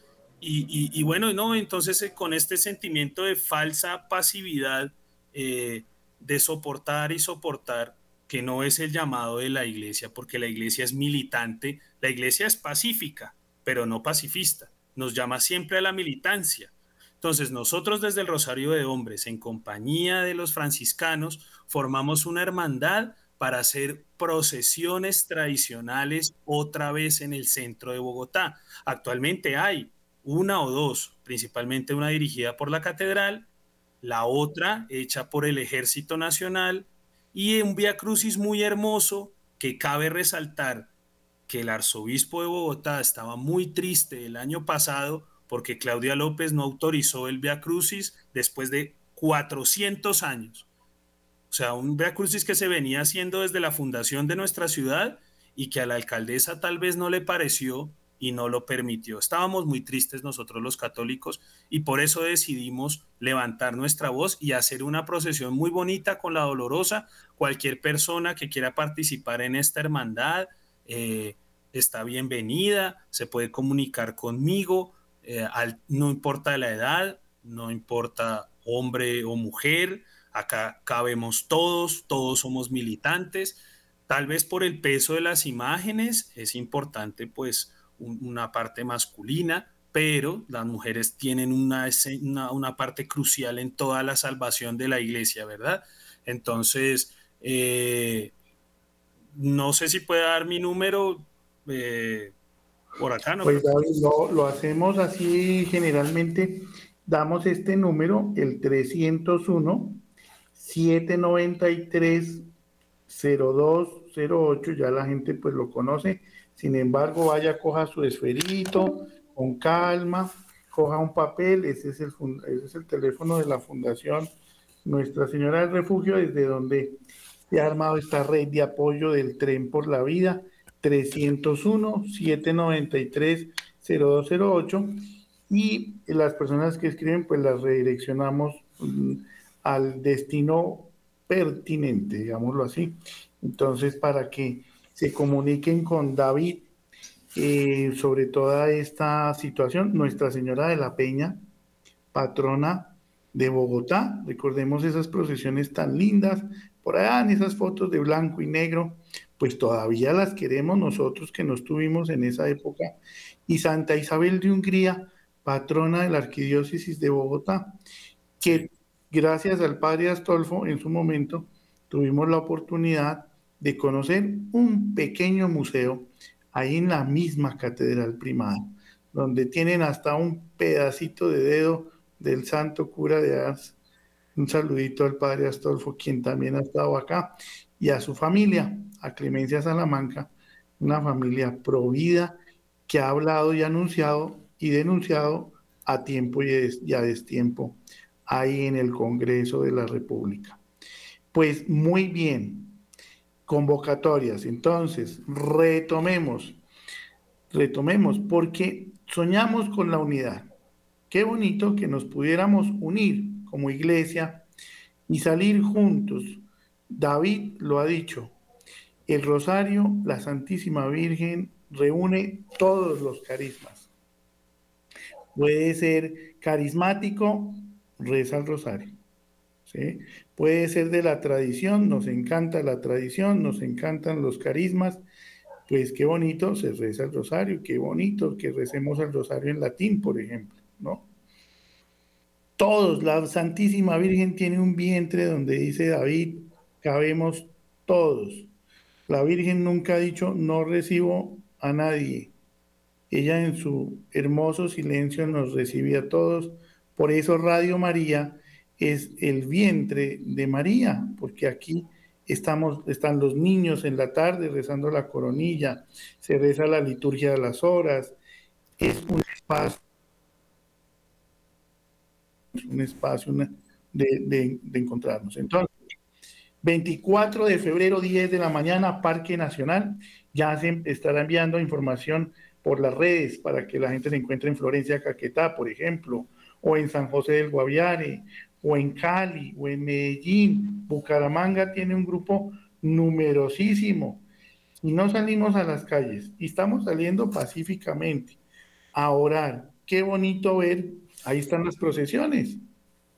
Y, bueno, no, entonces eh, con este sentimiento de falsa pasividad, eh, de soportar y soportar, que no es el llamado de la iglesia, porque la iglesia es militante, la iglesia es pacífica, pero no pacifista, nos llama siempre a la militancia. Entonces nosotros desde el Rosario de Hombres, en compañía de los franciscanos, formamos una hermandad para hacer procesiones tradicionales otra vez en el centro de Bogotá. Actualmente hay una o dos, principalmente una dirigida por la catedral, la otra hecha por el Ejército Nacional y un Via Crucis muy hermoso que cabe resaltar que el arzobispo de Bogotá estaba muy triste el año pasado porque Claudia López no autorizó el Via Crucis después de 400 años. O sea, un Via Crucis que se venía haciendo desde la fundación de nuestra ciudad y que a la alcaldesa tal vez no le pareció y no lo permitió. Estábamos muy tristes nosotros los católicos y por eso decidimos levantar nuestra voz y hacer una procesión muy bonita con la dolorosa. Cualquier persona que quiera participar en esta hermandad eh, está bienvenida, se puede comunicar conmigo, eh, no importa la edad, no importa hombre o mujer, acá cabemos todos, todos somos militantes. Tal vez por el peso de las imágenes es importante pues una parte masculina, pero las mujeres tienen una, una, parte crucial en toda la salvación de la iglesia, ¿verdad? Entonces, eh, no sé si puede dar mi número eh, por acá, ¿no? Pues lo, lo, hacemos así generalmente, damos este número, el 301 793 0208, ya la gente pues lo conoce, sin embargo, vaya, coja su esferito con calma, coja un papel, ese es el, ese es el teléfono de la Fundación Nuestra Señora del Refugio, desde donde se ha armado esta red de apoyo del Tren por la Vida, 301-793-0208. y las personas que escriben pues las redireccionamos mm, al destino pertinente, digámoslo así. Entonces, para que se comuniquen con David eh, sobre toda esta situación, Nuestra Señora de la Peña, patrona de Bogotá, recordemos esas procesiones tan lindas, por allá en esas fotos de blanco y negro, pues todavía las queremos nosotros que nos tuvimos en esa época, y Santa Isabel de Hungría, patrona de la Arquidiócesis de Bogotá, que gracias al padre Astolfo en su momento tuvimos la oportunidad de conocer un pequeño museo ahí en la misma catedral primada, donde tienen hasta un pedacito de dedo del santo cura de Ars. Un saludito al padre Astolfo, quien también ha estado acá, y a su familia, a Clemencia Salamanca, una familia provida que ha hablado y anunciado y denunciado a tiempo y a destiempo ahí en el Congreso de la República. Pues muy bien, convocatorias. Entonces, retomemos, retomemos, porque soñamos con la unidad. Qué bonito que nos pudiéramos unir como iglesia y salir juntos. David lo ha dicho, el rosario, la Santísima Virgen, reúne todos los carismas. Puede ser carismático, reza el rosario. Puede ser de la tradición, nos encanta la tradición, nos encantan los carismas, pues qué bonito se reza el rosario, qué bonito que recemos el rosario en latín, por ejemplo, ¿no? Todos, la Santísima Virgen tiene un vientre donde dice David, cabemos todos. La Virgen nunca ha dicho, no recibo a nadie. Ella en su hermoso silencio nos recibe a todos. Por eso Radio María es el vientre de María, porque aquí estamos, están los niños en la tarde rezando la coronilla, se reza la liturgia de las horas, es un espacio, un espacio de, de encontrarnos. Entonces, 24 de febrero, 10 de la mañana, Parque Nacional, ya se estará enviando información por las redes para que la gente se encuentre en Florencia, Caquetá, por ejemplo, o en San José del Guaviare, o en Cali, o en Medellín. Bucaramanga tiene un grupo numerosísimo y no salimos a las calles y estamos saliendo pacíficamente a orar. Qué bonito ver, ahí están las procesiones.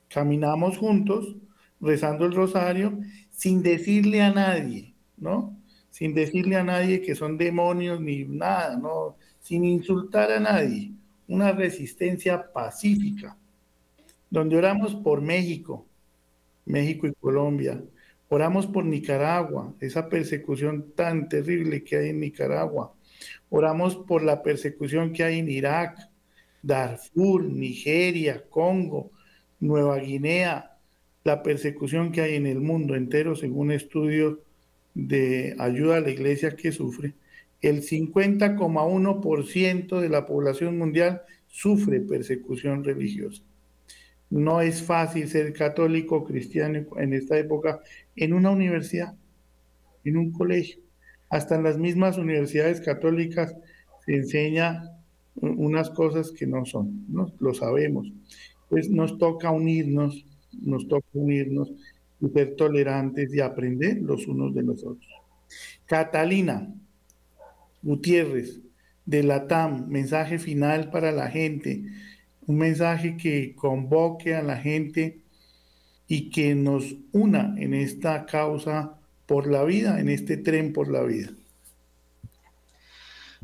Caminamos juntos, rezando el rosario, sin decirle a nadie, ¿no? Sin decirle a nadie que son demonios ni nada, ¿no? Sin insultar a nadie. Una resistencia pacífica donde oramos por México, México y Colombia, oramos por Nicaragua, esa persecución tan terrible que hay en Nicaragua, oramos por la persecución que hay en Irak, Darfur, Nigeria, Congo, Nueva Guinea, la persecución que hay en el mundo entero, según estudios de ayuda a la iglesia que sufre, el 50,1% de la población mundial sufre persecución religiosa. No es fácil ser católico cristiano en esta época en una universidad, en un colegio. Hasta en las mismas universidades católicas se enseña unas cosas que no son, ¿no? lo sabemos. Pues nos toca unirnos, nos toca unirnos y ser tolerantes y aprender los unos de los otros. Catalina Gutiérrez, de la TAM, mensaje final para la gente un mensaje que convoque a la gente y que nos una en esta causa por la vida, en este tren por la vida.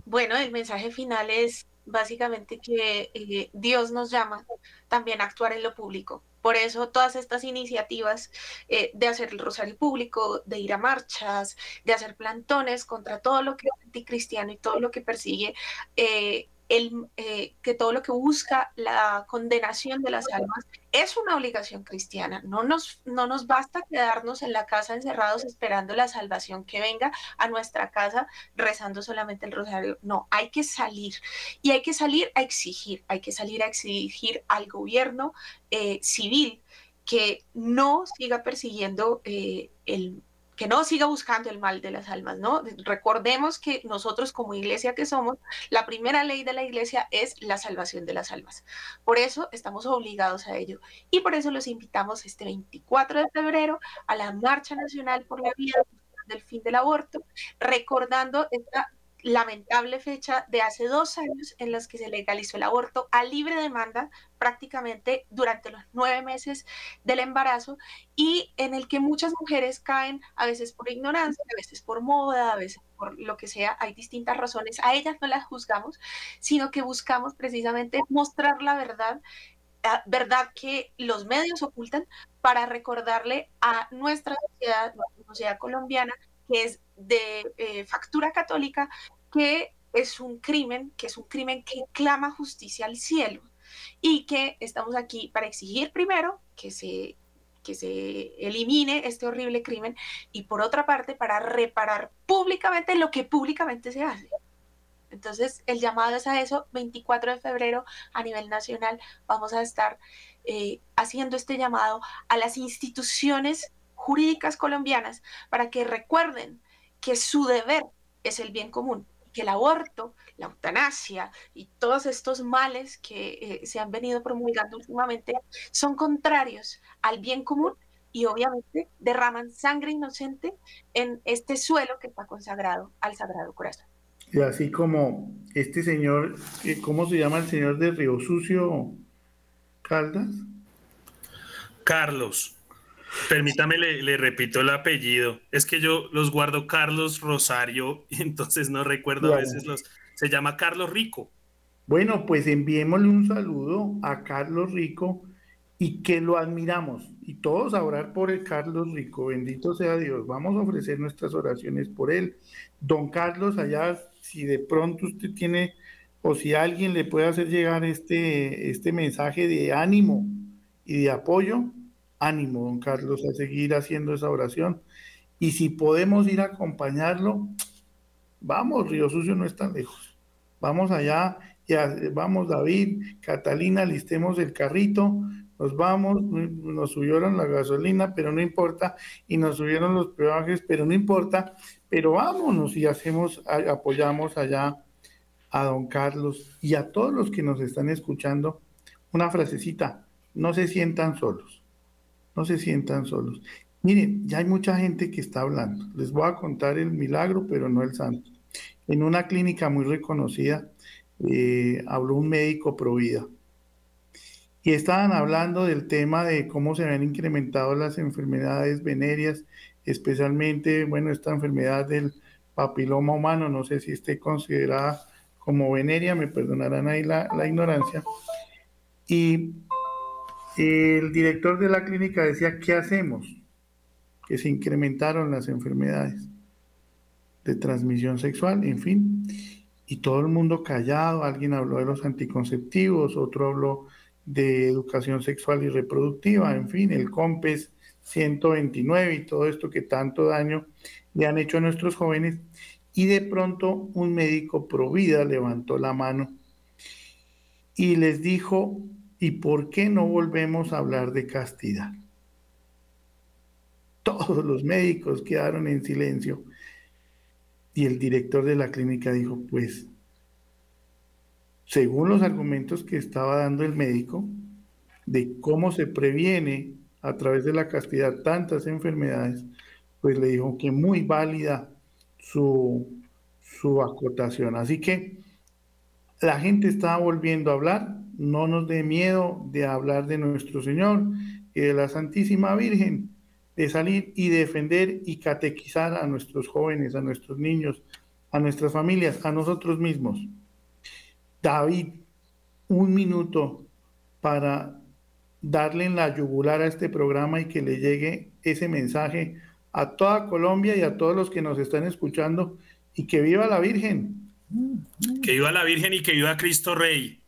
Bueno, el mensaje final es básicamente que eh, Dios nos llama también a actuar en lo público. Por eso todas estas iniciativas eh, de hacer el rosario público, de ir a marchas, de hacer plantones contra todo lo que es anticristiano y todo lo que persigue eh, el, eh, que todo lo que busca la condenación de las almas es una obligación cristiana. No nos, no nos basta quedarnos en la casa encerrados esperando la salvación que venga a nuestra casa rezando solamente el rosario. No, hay que salir y hay que salir a exigir, hay que salir a exigir al gobierno eh, civil que no siga persiguiendo eh, el que no siga buscando el mal de las almas, ¿no? Recordemos que nosotros como iglesia que somos, la primera ley de la iglesia es la salvación de las almas. Por eso estamos obligados a ello y por eso los invitamos este 24 de febrero a la Marcha Nacional por la Vida del Fin del Aborto, recordando esta lamentable fecha de hace dos años en los que se legalizó el aborto a libre demanda prácticamente durante los nueve meses del embarazo y en el que muchas mujeres caen a veces por ignorancia, a veces por moda, a veces por lo que sea, hay distintas razones, a ellas no las juzgamos, sino que buscamos precisamente mostrar la verdad verdad que los medios ocultan para recordarle a nuestra sociedad, nuestra sociedad colombiana, que es de eh, factura católica, que es un crimen, que es un crimen que clama justicia al cielo y que estamos aquí para exigir primero que se, que se elimine este horrible crimen y por otra parte para reparar públicamente lo que públicamente se hace. Entonces, el llamado es a eso. 24 de febrero a nivel nacional vamos a estar eh, haciendo este llamado a las instituciones jurídicas colombianas para que recuerden que su deber es el bien común, que el aborto, la eutanasia y todos estos males que eh, se han venido promulgando últimamente son contrarios al bien común y obviamente derraman sangre inocente en este suelo que está consagrado al Sagrado Corazón. Y así como este señor, eh, ¿cómo se llama el señor de Río Sucio Caldas? Carlos. Permítame, le, repito el apellido. Es que yo los guardo Carlos Rosario, y entonces no recuerdo a veces los. Se llama Carlos Rico. Bueno, pues enviémosle un saludo a Carlos Rico y que lo admiramos. Y todos a orar por el Carlos Rico. Bendito sea Dios. Vamos a ofrecer nuestras oraciones por él. Don Carlos, allá, si de pronto usted tiene o si alguien le puede hacer llegar este, este mensaje de ánimo y de apoyo, ánimo, don Carlos, a seguir haciendo esa oración. Y si podemos ir a acompañarlo, vamos, Río Sucio no está lejos. Vamos allá, ya, vamos David, Catalina, listemos el carrito, nos vamos, nos subieron la gasolina, pero no importa, y nos subieron los peajes, pero no importa, pero vámonos y hacemos, apoyamos allá a don Carlos y a todos los que nos están escuchando, una frasecita, no se sientan solos no se sientan solos. Miren, ya hay mucha gente que está hablando. Les voy a contar el milagro, pero no el santo. En una clínica muy reconocida, eh, habló un médico pro vida. Y estaban hablando del tema de cómo se habían incrementado las enfermedades venéreas, especialmente, bueno, esta enfermedad del papiloma humano, no sé si esté considerada como veneria, me perdonarán ahí la, la ignorancia. Y el director de la clínica decía, ¿qué hacemos? Que se incrementaron las enfermedades de transmisión sexual, en fin, y todo el mundo callado, alguien habló de los anticonceptivos, otro habló de educación sexual y reproductiva, en fin, el COMPES 129 y todo esto que tanto daño le han hecho a nuestros jóvenes. Y de pronto un médico pro vida levantó la mano y les dijo, ¿Y por qué no volvemos a hablar de castidad? Todos los médicos quedaron en silencio y el director de la clínica dijo, pues, según los argumentos que estaba dando el médico, de cómo se previene a través de la castidad tantas enfermedades, pues le dijo que muy válida su, su acotación. Así que la gente estaba volviendo a hablar, no nos dé miedo de hablar de nuestro Señor y de la Santísima Virgen, de salir y defender y catequizar a nuestros jóvenes, a nuestros niños, a nuestras familias, a nosotros mismos. David, un minuto para darle en la yugular a este programa y que le llegue ese mensaje a toda Colombia y a todos los que nos están escuchando y que viva la Virgen. Que viva la Virgen y que viva Cristo Rey.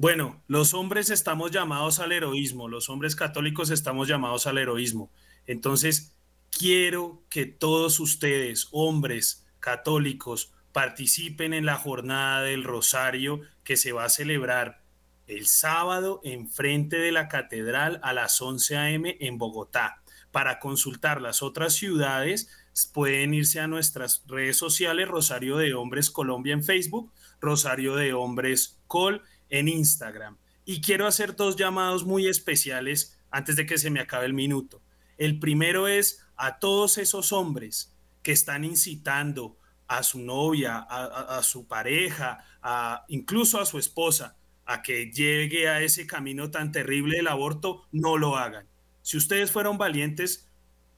Bueno, los hombres estamos llamados al heroísmo, los hombres católicos estamos llamados al heroísmo. Entonces, quiero que todos ustedes, hombres católicos, participen en la jornada del Rosario que se va a celebrar el sábado en frente de la catedral a las 11 a.m. en Bogotá. Para consultar las otras ciudades, pueden irse a nuestras redes sociales, Rosario de Hombres Colombia en Facebook, Rosario de Hombres Col en Instagram. Y quiero hacer dos llamados muy especiales antes de que se me acabe el minuto. El primero es a todos esos hombres que están incitando a su novia, a, su pareja, a, incluso a su esposa, a que llegue a ese camino tan terrible del aborto, no lo hagan. Si ustedes fueron valientes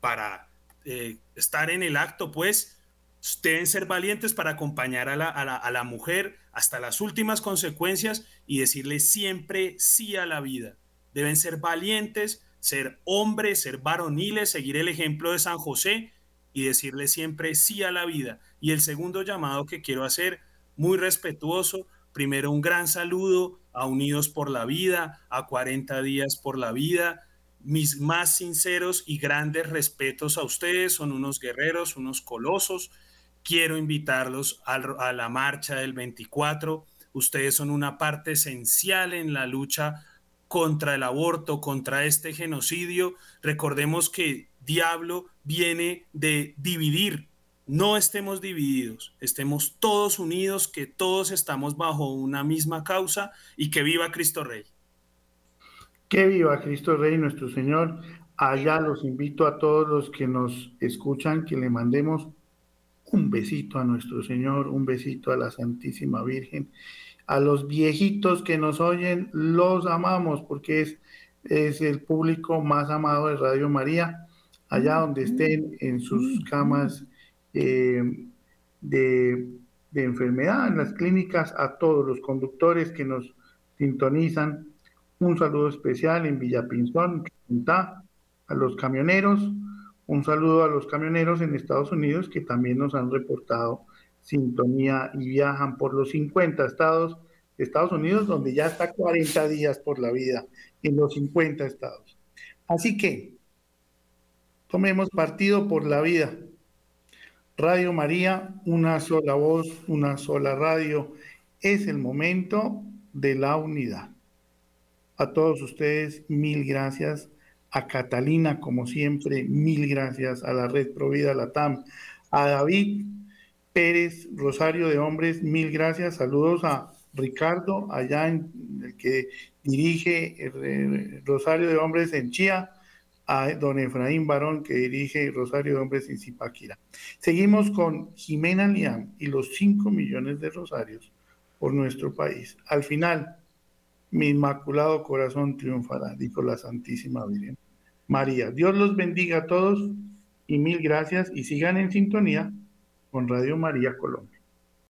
para eh, estar en el acto, pues deben ser valientes para acompañar a la, a la mujer hasta las últimas consecuencias y decirle siempre sí a la vida. Deben ser valientes, ser hombres, ser varoniles, seguir el ejemplo de San José y decirle siempre sí a la vida. Y el segundo llamado que quiero hacer, muy respetuoso, primero un gran saludo a Unidos por la Vida, a 40 días por la vida. Mis más sinceros y grandes respetos a ustedes, son unos guerreros, unos colosos. Quiero invitarlos a, la marcha del 24. Ustedes son una parte esencial en la lucha contra el aborto, contra este genocidio. Recordemos que diablo viene de dividir. No estemos divididos, estemos todos unidos, que todos estamos bajo una misma causa y que viva Cristo Rey. Que viva Cristo Rey, nuestro Señor. Allá los invito a todos los que nos escuchan que le mandemos un besito a nuestro Señor, un besito a la Santísima Virgen a los viejitos que nos oyen, los amamos porque es, es el público más amado de Radio María, allá donde estén en sus camas eh, de, enfermedad, en las clínicas, a todos los conductores que nos sintonizan. Un saludo especial en Villapinzón, a los camioneros, un saludo a los camioneros en Estados Unidos que también nos han reportado sintonía y viajan por los 50 estados Estados Unidos, donde ya está 40 días por la vida en los 50 estados. Así que tomemos partido por la vida. Radio María, una sola voz, una sola radio. Es el momento de la unidad. A todos ustedes, mil gracias. A Catalina, como siempre, mil gracias. A la Red Provida Latam. A David, Pérez Rosario de Hombres, mil gracias. Saludos a Ricardo, allá en el que dirige eh, Rosario de Hombres en Chía, a don Efraín Barón, que dirige Rosario de Hombres en Zipaquira. Seguimos con Jimena Liam y los 5 millones de rosarios por nuestro país. Al final, mi inmaculado corazón triunfará, dijo la Santísima Virgen María. Dios los bendiga a todos y mil gracias y sigan en sintonía con Radio María Colombia.